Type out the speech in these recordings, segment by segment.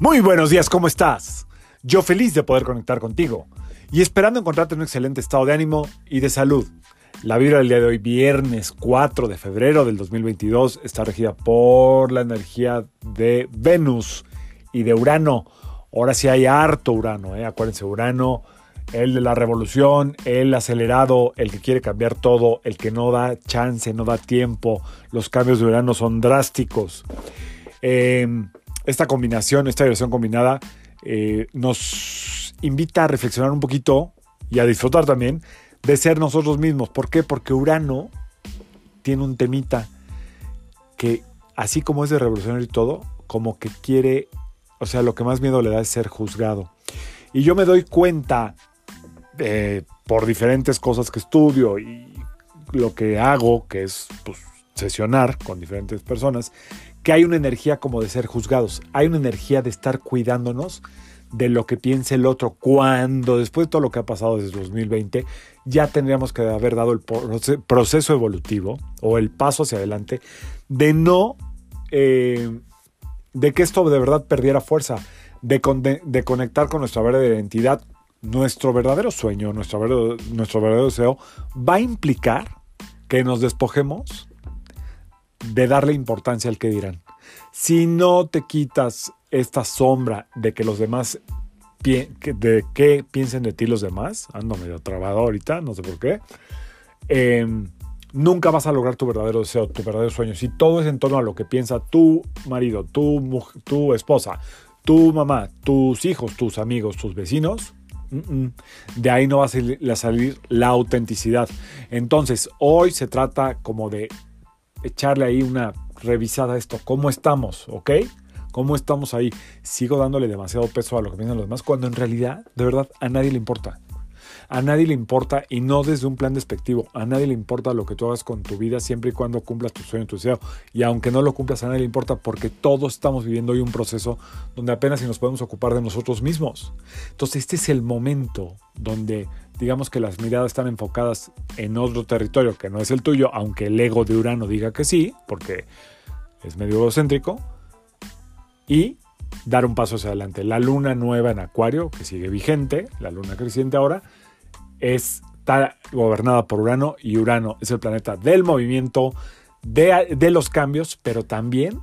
Muy buenos días, ¿cómo estás? Yo feliz de poder conectar contigo y esperando encontrarte en un excelente estado de ánimo y de salud. La vibra del día de hoy, viernes 4 de febrero del 2022, está regida por la energía de Venus y de Urano. Ahora sí hay harto Urano, ¿eh? acuérdense, Urano, el de la revolución, el acelerado, el que quiere cambiar todo, el que no da chance, no da tiempo. Los cambios de Urano son drásticos. Eh, esta combinación, esta versión combinada, eh, nos invita a reflexionar un poquito y a disfrutar también de ser nosotros mismos. ¿Por qué? Porque Urano tiene un temita que, así como es de revolucionario y todo, como que quiere, o sea, lo que más miedo le da es ser juzgado. Y yo me doy cuenta eh, por diferentes cosas que estudio y lo que hago, que es pues, sesionar con diferentes personas, que hay una energía como de ser juzgados, hay una energía de estar cuidándonos de lo que piense el otro, cuando después de todo lo que ha pasado desde 2020, ya tendríamos que haber dado el proceso evolutivo o el paso hacia adelante de no, eh, de que esto de verdad perdiera fuerza, de, conectar con nuestra verdadera identidad, nuestro verdadero sueño, nuestro nuestro verdadero deseo, va a implicar que nos despojemos de darle importancia al que dirán. Si no te quitas esta sombra de que los demás, de qué piensen de ti los demás, ando medio trabado ahorita, no sé por qué, em, nunca vas a lograr tu verdadero deseo, tu verdadero sueño. Si todo es en torno a lo que piensa tu marido, tu, tu esposa, tu mamá, tus hijos, tus amigos, tus vecinos, de ahí no va a salir la autenticidad. Entonces, hoy se trata como de echarle ahí una revisada a esto. ¿Cómo estamos? ¿Ok? ¿Cómo estamos ahí? Sigo dándole demasiado peso a lo que piensan los demás cuando en realidad, de verdad, a nadie le importa. A nadie le importa y no desde un plan despectivo. A nadie le importa lo que tú hagas con tu vida siempre y cuando cumplas tu sueño, tu deseo. Y aunque no lo cumplas, a nadie le importa porque todos estamos viviendo hoy un proceso donde apenas si nos podemos ocupar de nosotros mismos. Entonces este es el momento donde digamos que las miradas están enfocadas en otro territorio que no es el tuyo, aunque el ego de Urano diga que sí, porque es medio egocéntrico, y dar un paso hacia adelante. La luna nueva en Acuario, que sigue vigente, la luna creciente ahora, está gobernada por Urano y Urano es el planeta del movimiento, de, de los cambios, pero también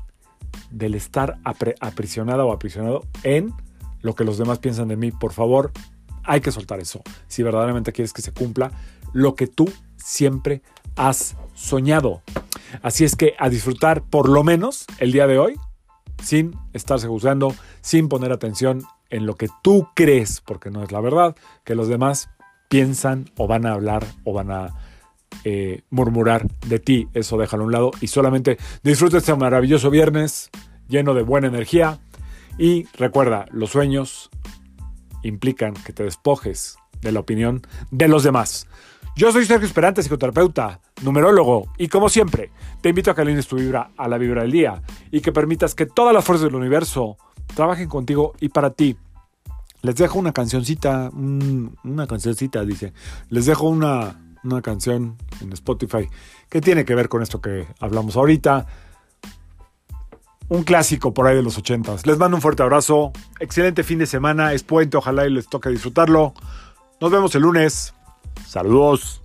del estar aprisionada o aprisionado en lo que los demás piensan de mí. Por favor, hay que soltar eso. Si verdaderamente quieres que se cumpla lo que tú siempre has soñado. Así es que a disfrutar por lo menos el día de hoy, sin estarse juzgando, sin poner atención en lo que tú crees, porque no es la verdad, que los demás piensan o van a hablar o van a eh, murmurar de ti. Eso déjalo a un lado y solamente disfruta este maravilloso viernes lleno de buena energía. Y recuerda, los sueños implican que te despojes de la opinión de los demás. Yo soy Sergio Esperante, psicoterapeuta, numerólogo, y como siempre, te invito a que alines tu vibra a la vibra del día y que permitas que todas las fuerzas del universo trabajen contigo y para ti. Les dejo una cancioncita, una cancioncita, dice. Les dejo una, una canción en Spotify que tiene que ver con esto que hablamos ahorita un clásico por ahí de los ochentas. Les mando un fuerte abrazo. Excelente fin de semana. Es puente. Ojalá y les toque disfrutarlo. Nos vemos el lunes. Saludos.